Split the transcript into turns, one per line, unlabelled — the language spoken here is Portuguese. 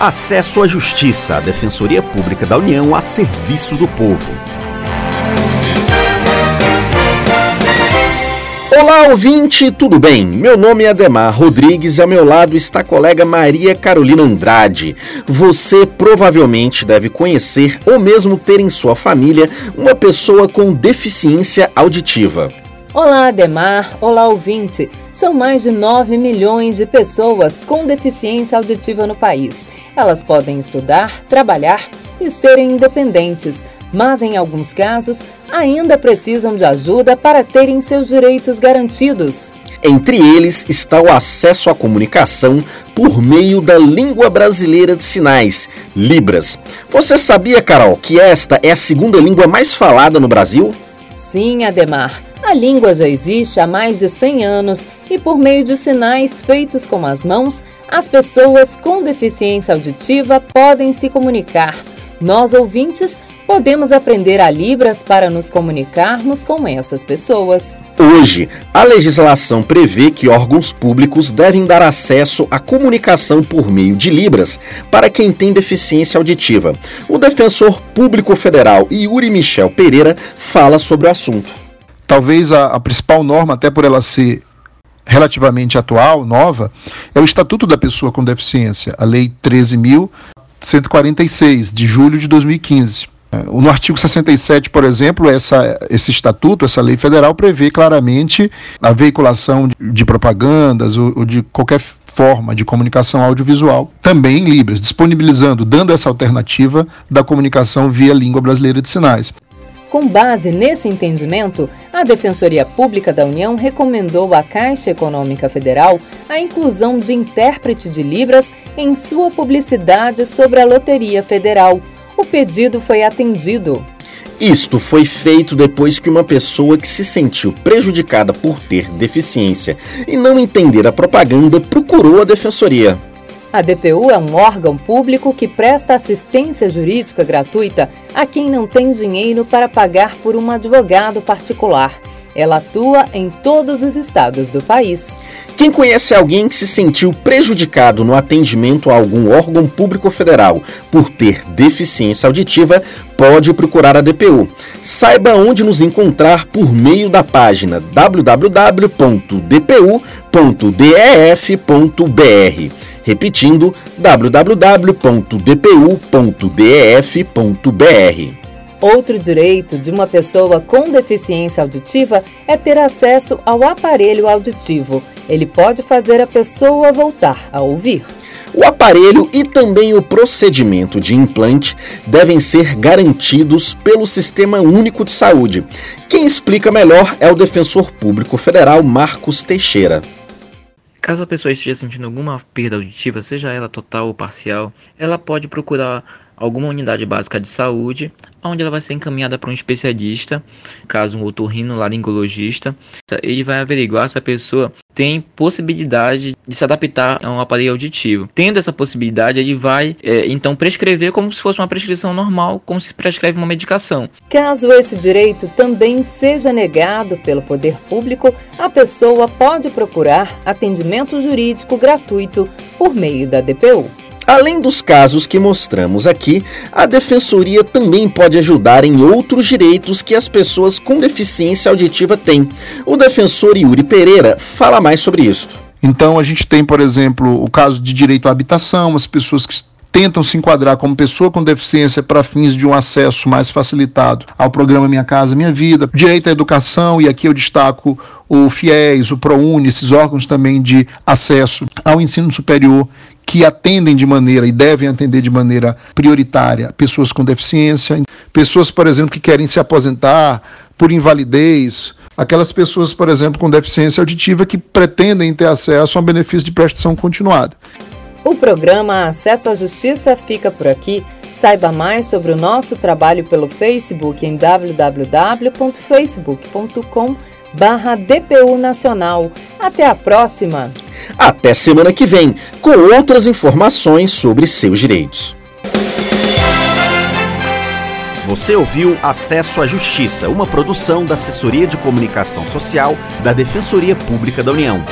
Acesso à Justiça, a Defensoria Pública da União a serviço do povo. Olá, ouvinte, tudo bem? Meu nome é Ademar Rodrigues e ao meu lado está a colega Maria Carolina Andrade. Você provavelmente deve conhecer ou mesmo ter em sua família uma pessoa com deficiência auditiva.
Olá, Ademar. Olá, ouvinte. São mais de 9 milhões de pessoas com deficiência auditiva no país. Elas podem estudar, trabalhar e serem independentes, mas em alguns casos ainda precisam de ajuda para terem seus direitos garantidos.
Entre eles está o acesso à comunicação por meio da língua brasileira de sinais, Libras. Você sabia, Carol, que esta é a segunda língua mais falada no Brasil?
Sim, Ademar. A língua já existe há mais de 100 anos e, por meio de sinais feitos com as mãos, as pessoas com deficiência auditiva podem se comunicar. Nós, ouvintes, podemos aprender a Libras para nos comunicarmos com essas pessoas.
Hoje, a legislação prevê que órgãos públicos devem dar acesso à comunicação por meio de Libras para quem tem deficiência auditiva. O defensor público federal Yuri Michel Pereira fala sobre o assunto
talvez a, a principal norma, até por ela ser relativamente atual, nova, é o Estatuto da Pessoa com Deficiência, a Lei 13.146, de julho de 2015. No artigo 67, por exemplo, essa, esse estatuto, essa lei federal, prevê claramente a veiculação de, de propagandas ou, ou de qualquer forma de comunicação audiovisual, também em Libras, disponibilizando, dando essa alternativa da comunicação via língua brasileira de sinais.
Com base nesse entendimento, a Defensoria Pública da União recomendou à Caixa Econômica Federal a inclusão de intérprete de Libras em sua publicidade sobre a Loteria Federal. O pedido foi atendido.
Isto foi feito depois que uma pessoa que se sentiu prejudicada por ter deficiência e não entender a propaganda procurou a defensoria.
A DPU é um órgão público que presta assistência jurídica gratuita a quem não tem dinheiro para pagar por um advogado particular. Ela atua em todos os estados do país.
Quem conhece alguém que se sentiu prejudicado no atendimento a algum órgão público federal por ter deficiência auditiva, pode procurar a DPU. Saiba onde nos encontrar por meio da página www.dpu.def.br. Repetindo, www.dpu.def.br.
Outro direito de uma pessoa com deficiência auditiva é ter acesso ao aparelho auditivo. Ele pode fazer a pessoa voltar a ouvir.
O aparelho e também o procedimento de implante devem ser garantidos pelo Sistema Único de Saúde. Quem explica melhor é o defensor público federal Marcos Teixeira.
Caso a pessoa esteja sentindo alguma perda auditiva, seja ela total ou parcial, ela pode procurar alguma unidade básica de saúde, onde ela vai ser encaminhada para um especialista, caso um otorrino laringologista, ele vai averiguar se a pessoa tem possibilidade de se adaptar a um aparelho auditivo. Tendo essa possibilidade, ele vai é, então prescrever como se fosse uma prescrição normal, como se prescreve uma medicação.
Caso esse direito também seja negado pelo poder público, a pessoa pode procurar atendimento jurídico gratuito por meio da DPU.
Além dos casos que mostramos aqui, a Defensoria também pode ajudar em outros direitos que as pessoas com deficiência auditiva têm. O defensor Yuri Pereira fala mais sobre isso.
Então, a gente tem, por exemplo, o caso de direito à habitação, as pessoas que tentam se enquadrar como pessoa com deficiência para fins de um acesso mais facilitado ao programa Minha Casa Minha Vida, direito à educação, e aqui eu destaco o FIES, o ProUni, esses órgãos também de acesso ao ensino superior que atendem de maneira e devem atender de maneira prioritária pessoas com deficiência, pessoas, por exemplo, que querem se aposentar por invalidez, aquelas pessoas, por exemplo, com deficiência auditiva que pretendem ter acesso a um benefício de prestação continuada.
O programa Acesso à Justiça fica por aqui. Saiba mais sobre o nosso trabalho pelo Facebook em www.facebook.com barra DPU Nacional. Até a próxima!
Até semana que vem, com outras informações sobre seus direitos. Você ouviu Acesso à Justiça, uma produção da Assessoria de Comunicação Social da Defensoria Pública da União.